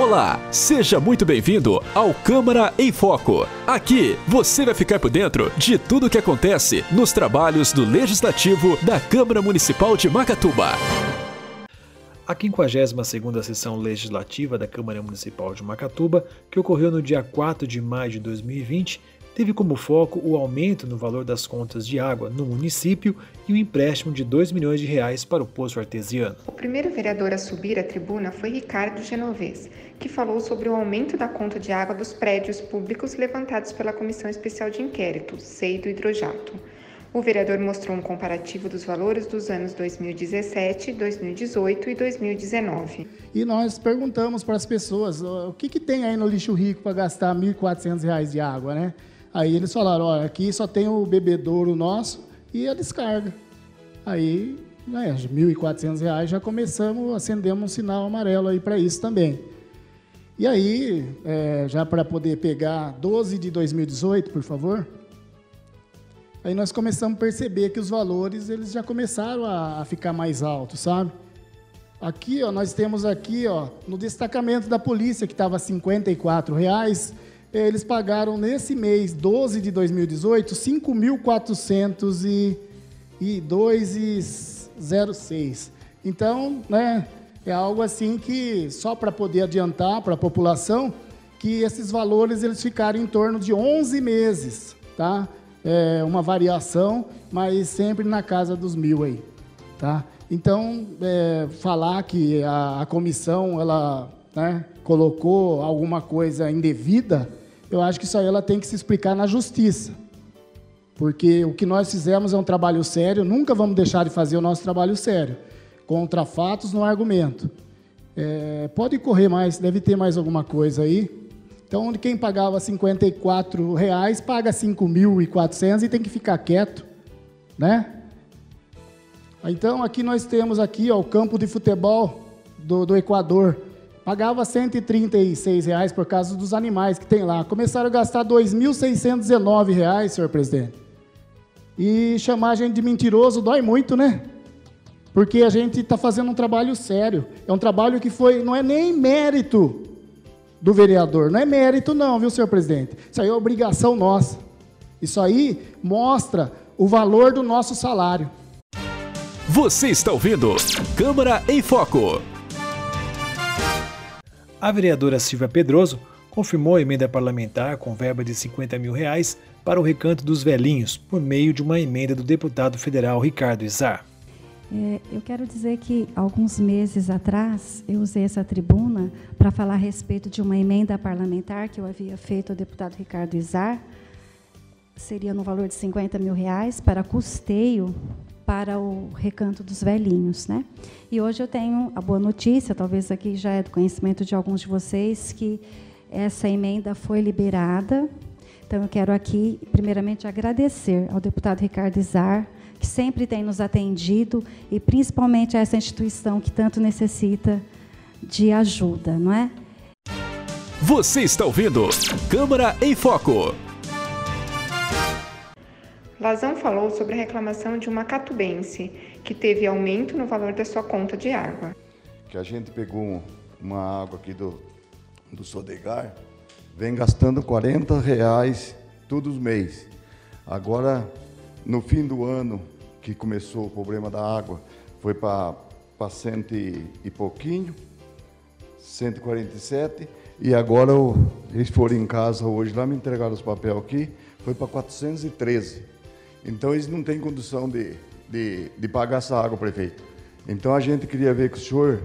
Olá, seja muito bem-vindo ao Câmara em Foco. Aqui você vai ficar por dentro de tudo o que acontece nos trabalhos do Legislativo da Câmara Municipal de Macatuba. A 52ª sessão legislativa da Câmara Municipal de Macatuba, que ocorreu no dia 4 de maio de 2020, teve como foco o aumento no valor das contas de água no município e o empréstimo de 2 milhões de reais para o poço artesiano. O primeiro vereador a subir à tribuna foi Ricardo Genovez, que falou sobre o aumento da conta de água dos prédios públicos levantados pela Comissão Especial de Inquérito, SEI do Hidrojato. O vereador mostrou um comparativo dos valores dos anos 2017, 2018 e 2019. E nós perguntamos para as pessoas o que, que tem aí no lixo rico para gastar R$ 1.400 de água, né? Aí eles falaram, olha, aqui só tem o bebedouro nosso e a descarga. Aí, né, R$ 1.400 já começamos, acendemos um sinal amarelo aí para isso também. E aí, é, já para poder pegar 12 de 2018, por favor, aí nós começamos a perceber que os valores eles já começaram a, a ficar mais altos, sabe? Aqui, ó, nós temos aqui, ó, no destacamento da polícia que estava 54 reais, eles pagaram nesse mês 12 de 2018 5.402,06. Então, né, é algo assim que só para poder adiantar para a população que esses valores eles ficaram em torno de 11 meses, tá? É uma variação, mas sempre na casa dos mil aí, tá? Então, é, falar que a, a comissão ela né, colocou alguma coisa indevida, eu acho que isso aí ela tem que se explicar na justiça. Porque o que nós fizemos é um trabalho sério, nunca vamos deixar de fazer o nosso trabalho sério. Contra fatos, no argumento. É, pode correr mais, deve ter mais alguma coisa aí. Então, quem pagava 54 reais paga R$ 5.400 e tem que ficar quieto, né? Então, aqui nós temos aqui ó, o campo de futebol do, do Equador. Pagava 136 reais por causa dos animais que tem lá. Começaram a gastar 2.619 reais, senhor presidente. E chamar a gente de mentiroso dói muito, né? Porque a gente está fazendo um trabalho sério. É um trabalho que foi, não é nem mérito do vereador, não é mérito não, viu, senhor presidente? Isso aí é obrigação nossa. Isso aí mostra o valor do nosso salário. Você está ouvindo Câmara em Foco. A vereadora Silvia Pedroso confirmou a emenda parlamentar com verba de 50 mil reais para o recanto dos velhinhos, por meio de uma emenda do deputado federal Ricardo Izar. É, eu quero dizer que alguns meses atrás eu usei essa tribuna para falar a respeito de uma emenda parlamentar que eu havia feito ao deputado Ricardo Izar. Seria no valor de 50 mil reais para custeio para o recanto dos velhinhos, né? E hoje eu tenho a boa notícia, talvez aqui já é do conhecimento de alguns de vocês, que essa emenda foi liberada. Então eu quero aqui, primeiramente, agradecer ao deputado Ricardo Izar, que sempre tem nos atendido, e principalmente a essa instituição que tanto necessita de ajuda, não é? Você está ouvindo Câmara em Foco. Lazão falou sobre a reclamação de uma catubense que teve aumento no valor da sua conta de água. Que a gente pegou uma água aqui do, do Sodegar, vem gastando 40 reais todos os meses. Agora, no fim do ano, que começou o problema da água, foi para cento e pouquinho, 147, e agora eles foram em casa hoje lá, me entregaram os papéis aqui, foi para 413. Então eles não têm condição de, de, de pagar essa água, prefeito. Então a gente queria ver com o senhor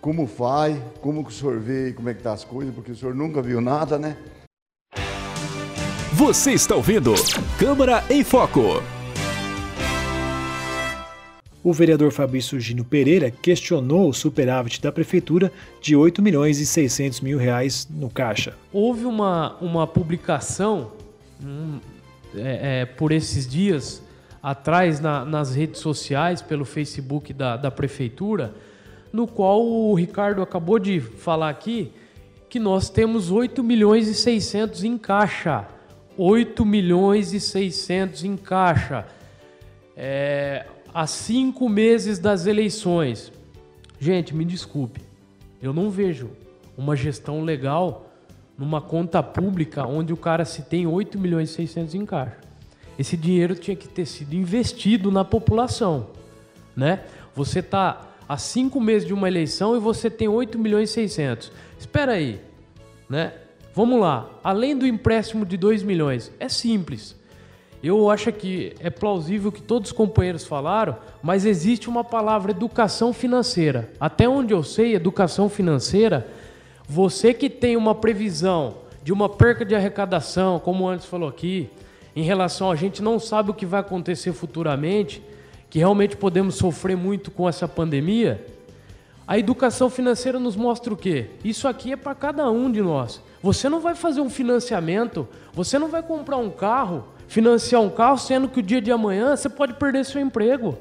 como faz, como que o senhor vê como é que tá as coisas, porque o senhor nunca viu nada, né? Você está ouvindo Câmara em Foco. O vereador Fabrício Gino Pereira questionou o superávit da prefeitura de 8 milhões e 600 mil reais no caixa. Houve uma, uma publicação, hum, é, é, por esses dias atrás na, nas redes sociais, pelo Facebook da, da prefeitura, no qual o Ricardo acabou de falar aqui que nós temos 8 milhões e 600 em caixa. 8 milhões e 600 em caixa. É, há cinco meses das eleições. Gente, me desculpe, eu não vejo uma gestão legal numa conta pública onde o cara se tem 8 milhões e 600 em caixa. Esse dinheiro tinha que ter sido investido na população, né? Você está há cinco meses de uma eleição e você tem 8 milhões e 600. Espera aí, né? Vamos lá. Além do empréstimo de 2 milhões, é simples. Eu acho que é plausível que todos os companheiros falaram, mas existe uma palavra educação financeira. Até onde eu sei, educação financeira, você que tem uma previsão de uma perca de arrecadação, como antes falou aqui, em relação a gente não sabe o que vai acontecer futuramente, que realmente podemos sofrer muito com essa pandemia, a educação financeira nos mostra o quê? Isso aqui é para cada um de nós. Você não vai fazer um financiamento, você não vai comprar um carro, financiar um carro, sendo que o dia de amanhã você pode perder seu emprego.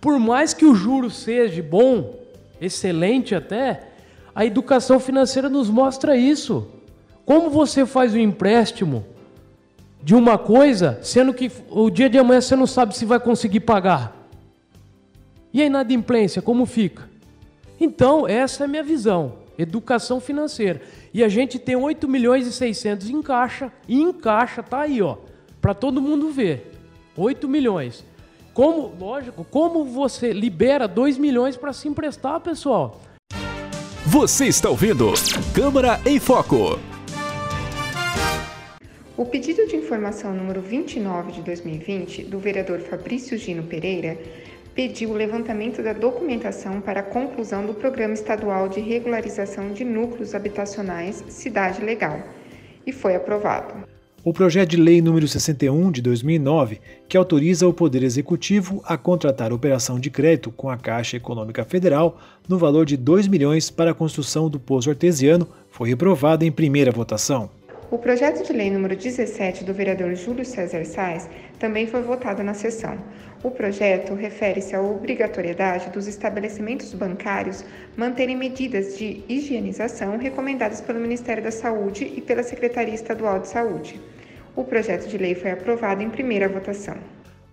Por mais que o juro seja bom, excelente até, a educação financeira nos mostra isso. Como você faz o empréstimo de uma coisa, sendo que o dia de amanhã você não sabe se vai conseguir pagar? E a inadimplência, como fica? Então, essa é a minha visão. Educação financeira. E a gente tem 8 milhões e 600 em caixa, e em caixa tá aí, ó, para todo mundo ver. 8 milhões. Como, lógico, como você libera 2 milhões para se emprestar, pessoal? Você está ouvindo Câmara em Foco. O pedido de informação número 29 de 2020 do vereador Fabrício Gino Pereira pediu o levantamento da documentação para a conclusão do Programa Estadual de Regularização de Núcleos Habitacionais Cidade Legal e foi aprovado. O projeto de lei número 61 de 2009, que autoriza o Poder Executivo a contratar operação de crédito com a Caixa Econômica Federal no valor de 2 milhões para a construção do poço artesiano, foi reprovado em primeira votação. O projeto de lei número 17 do vereador Júlio César Sais também foi votado na sessão. O projeto refere-se à obrigatoriedade dos estabelecimentos bancários manterem medidas de higienização recomendadas pelo Ministério da Saúde e pela Secretaria Estadual de Saúde. O projeto de lei foi aprovado em primeira votação.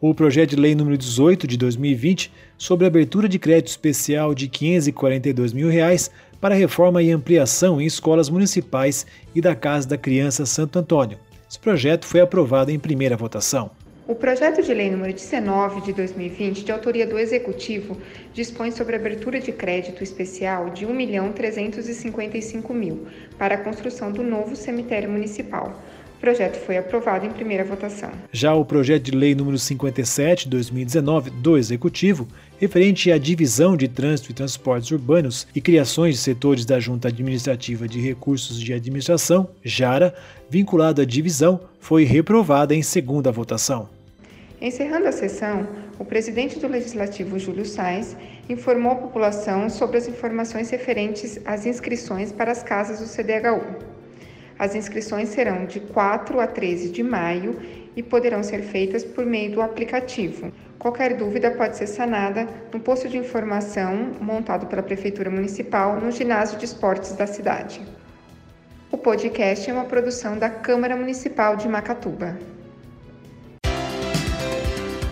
O projeto de lei número 18 de 2020 sobre abertura de crédito especial de 542 mil reais para reforma e ampliação em escolas municipais e da Casa da Criança Santo Antônio. Esse projeto foi aprovado em primeira votação. O projeto de lei número 19 de 2020, de autoria do Executivo, dispõe sobre a abertura de crédito especial de R$ 1.355.000 para a construção do novo cemitério municipal. O projeto foi aprovado em primeira votação. Já o projeto de lei número 57 de 2019 do Executivo, referente à divisão de trânsito e transportes urbanos e criações de setores da Junta Administrativa de Recursos de Administração, JARA, vinculado à divisão, foi reprovada em segunda votação. Encerrando a sessão, o presidente do Legislativo, Júlio Sainz, informou a população sobre as informações referentes às inscrições para as casas do CDHU. As inscrições serão de 4 a 13 de maio e poderão ser feitas por meio do aplicativo. Qualquer dúvida pode ser sanada no posto de informação montado pela Prefeitura Municipal no ginásio de esportes da cidade. O podcast é uma produção da Câmara Municipal de Macatuba.